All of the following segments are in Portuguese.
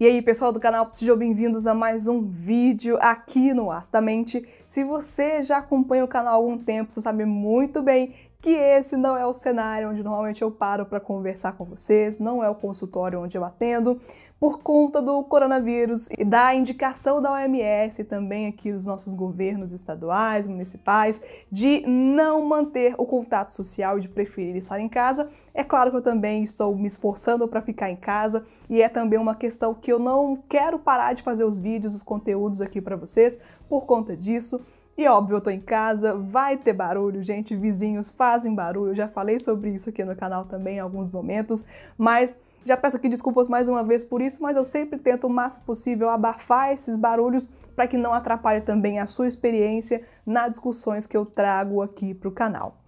E aí, pessoal do canal, sejam bem-vindos a mais um vídeo aqui no Astamente. Se você já acompanha o canal há algum tempo, você sabe muito bem que esse não é o cenário onde normalmente eu paro para conversar com vocês, não é o consultório onde eu atendo, por conta do coronavírus e da indicação da OMS e também aqui dos nossos governos estaduais, municipais, de não manter o contato social e de preferir estar em casa. É claro que eu também estou me esforçando para ficar em casa e é também uma questão que eu não quero parar de fazer os vídeos, os conteúdos aqui para vocês por conta disso. E óbvio, eu tô em casa, vai ter barulho, gente, vizinhos fazem barulho, já falei sobre isso aqui no canal também em alguns momentos, mas já peço aqui desculpas mais uma vez por isso, mas eu sempre tento o máximo possível abafar esses barulhos para que não atrapalhe também a sua experiência nas discussões que eu trago aqui para o canal.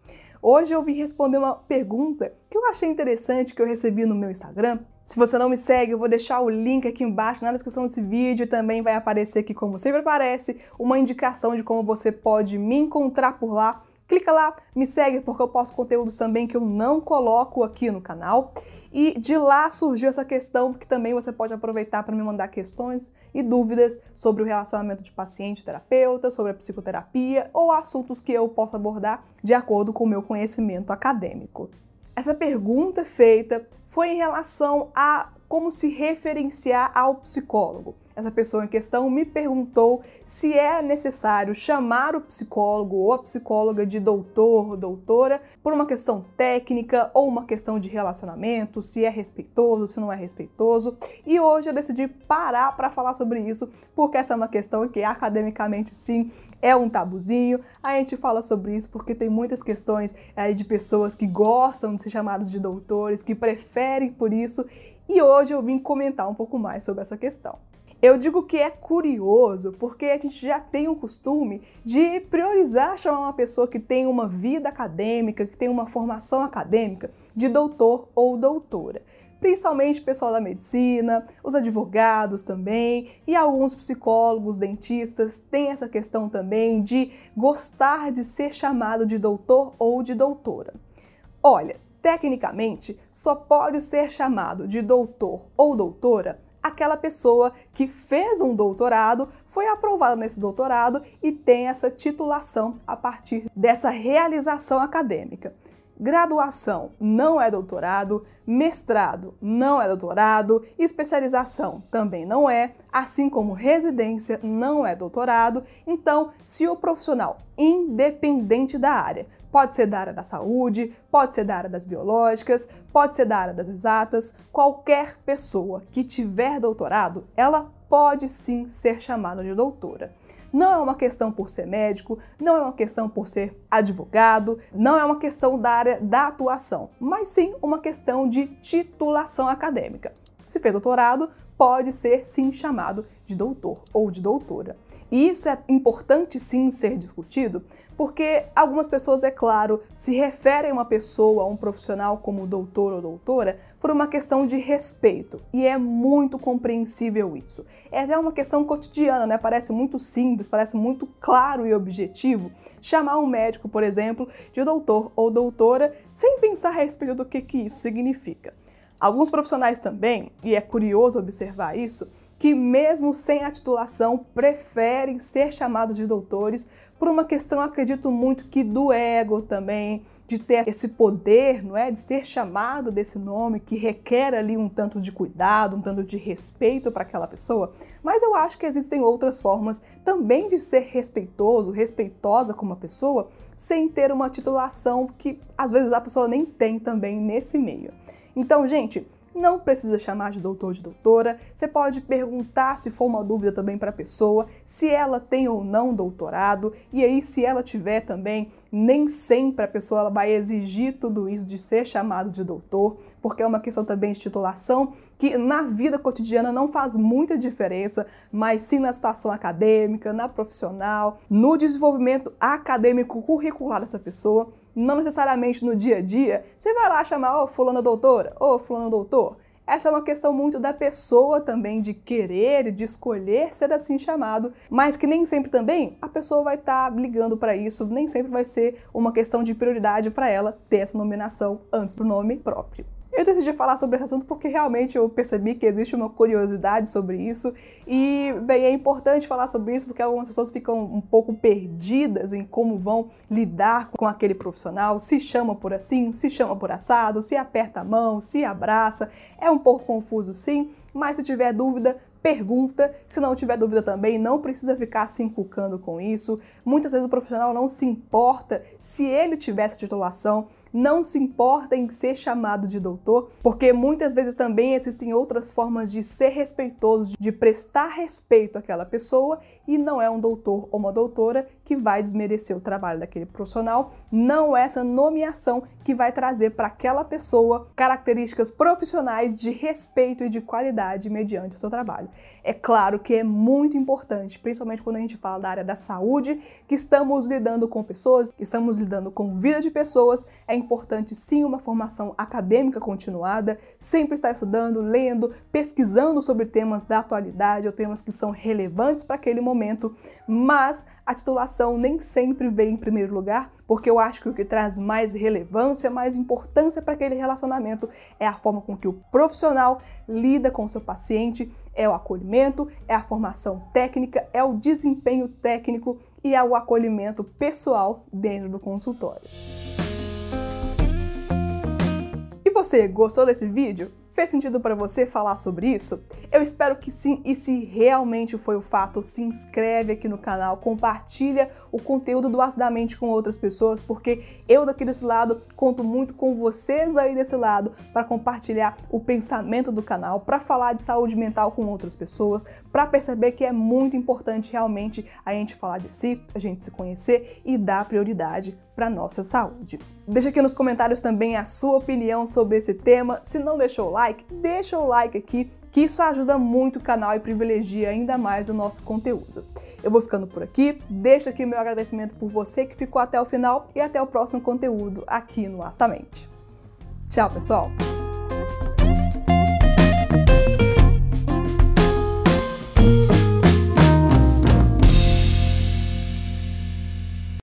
Hoje eu vim responder uma pergunta que eu achei interessante que eu recebi no meu Instagram se você não me segue, eu vou deixar o link aqui embaixo na descrição desse vídeo. Também vai aparecer aqui, como sempre aparece, uma indicação de como você pode me encontrar por lá. Clica lá, me segue, porque eu posto conteúdos também que eu não coloco aqui no canal. E de lá surgiu essa questão que também você pode aproveitar para me mandar questões e dúvidas sobre o relacionamento de paciente-terapeuta, sobre a psicoterapia ou assuntos que eu posso abordar de acordo com o meu conhecimento acadêmico. Essa pergunta feita foi em relação a como se referenciar ao psicólogo. Essa pessoa em questão me perguntou se é necessário chamar o psicólogo ou a psicóloga de doutor ou doutora por uma questão técnica ou uma questão de relacionamento, se é respeitoso, se não é respeitoso. E hoje eu decidi parar para falar sobre isso, porque essa é uma questão que academicamente sim é um tabuzinho. A gente fala sobre isso porque tem muitas questões aí de pessoas que gostam de ser chamados de doutores, que preferem por isso. E hoje eu vim comentar um pouco mais sobre essa questão. Eu digo que é curioso porque a gente já tem o costume de priorizar chamar uma pessoa que tem uma vida acadêmica, que tem uma formação acadêmica, de doutor ou doutora. Principalmente o pessoal da medicina, os advogados também e alguns psicólogos, dentistas têm essa questão também de gostar de ser chamado de doutor ou de doutora. Olha, tecnicamente só pode ser chamado de doutor ou doutora aquela pessoa que fez um doutorado, foi aprovada nesse doutorado e tem essa titulação a partir dessa realização acadêmica. Graduação não é doutorado, mestrado não é doutorado, especialização também não é, assim como residência não é doutorado. Então, se o profissional, independente da área, Pode ser da área da saúde, pode ser da área das biológicas, pode ser da área das exatas. Qualquer pessoa que tiver doutorado, ela pode sim ser chamada de doutora. Não é uma questão por ser médico, não é uma questão por ser advogado, não é uma questão da área da atuação, mas sim uma questão de titulação acadêmica. Se fez doutorado, pode ser sim chamado de doutor ou de doutora. E isso é importante sim ser discutido, porque algumas pessoas, é claro, se referem a uma pessoa, a um profissional como doutor ou doutora, por uma questão de respeito. E é muito compreensível isso. É até uma questão cotidiana, né? Parece muito simples, parece muito claro e objetivo chamar um médico, por exemplo, de doutor ou doutora, sem pensar a respeito do que, que isso significa. Alguns profissionais também, e é curioso observar isso, que, mesmo sem a titulação, preferem ser chamados de doutores por uma questão, acredito muito, que do ego também, de ter esse poder, não é, de ser chamado desse nome que requer ali um tanto de cuidado, um tanto de respeito para aquela pessoa. Mas eu acho que existem outras formas também de ser respeitoso, respeitosa com uma pessoa, sem ter uma titulação que às vezes a pessoa nem tem também nesse meio. Então, gente, não precisa chamar de doutor de doutora. Você pode perguntar se for uma dúvida também para a pessoa, se ela tem ou não doutorado. E aí, se ela tiver também, nem sempre a pessoa vai exigir tudo isso de ser chamado de doutor, porque é uma questão também de titulação que na vida cotidiana não faz muita diferença, mas sim na situação acadêmica, na profissional, no desenvolvimento acadêmico curricular dessa pessoa não necessariamente no dia a dia, você vai lá chamar, ô oh, fulano doutora, ô oh, fulano doutor. essa é uma questão muito da pessoa também de querer de escolher ser assim chamado, mas que nem sempre também a pessoa vai estar tá ligando para isso, nem sempre vai ser uma questão de prioridade para ela ter essa nominação antes do nome próprio. Eu decidi falar sobre esse assunto porque realmente eu percebi que existe uma curiosidade sobre isso e, bem, é importante falar sobre isso porque algumas pessoas ficam um pouco perdidas em como vão lidar com aquele profissional, se chama por assim, se chama por assado, se aperta a mão, se abraça. É um pouco confuso sim, mas se tiver dúvida, pergunta. Se não tiver dúvida também, não precisa ficar se encucando com isso. Muitas vezes o profissional não se importa se ele tivesse titulação não se importa em ser chamado de doutor, porque muitas vezes também existem outras formas de ser respeitoso, de prestar respeito àquela pessoa e não é um doutor ou uma doutora que vai desmerecer o trabalho daquele profissional, não é essa nomeação que vai trazer para aquela pessoa características profissionais de respeito e de qualidade mediante o seu trabalho. É claro que é muito importante, principalmente quando a gente fala da área da saúde, que estamos lidando com pessoas, estamos lidando com vida de pessoas, é importante sim uma formação acadêmica continuada, sempre estar estudando, lendo, pesquisando sobre temas da atualidade ou temas que são relevantes para aquele momento, mas a titulação nem sempre vem em primeiro lugar, porque eu acho que o que traz mais relevância, mais importância para aquele relacionamento é a forma com que o profissional lida com o seu paciente, é o acolhimento, é a formação técnica, é o desempenho técnico e é o acolhimento pessoal dentro do consultório. E você, gostou desse vídeo? Fez sentido para você falar sobre isso? Eu espero que sim, e se realmente foi o fato, se inscreve aqui no canal, compartilha o conteúdo do Acidamente com outras pessoas, porque eu daqui desse lado conto muito com vocês aí desse lado para compartilhar o pensamento do canal, para falar de saúde mental com outras pessoas, para perceber que é muito importante realmente a gente falar de si, a gente se conhecer e dar prioridade para nossa saúde. Deixa aqui nos comentários também a sua opinião sobre esse tema. Se não deixou o like, deixa o like aqui, que isso ajuda muito o canal e privilegia ainda mais o nosso conteúdo. Eu vou ficando por aqui, deixa aqui meu agradecimento por você que ficou até o final e até o próximo conteúdo aqui no Astamente. Tchau, pessoal!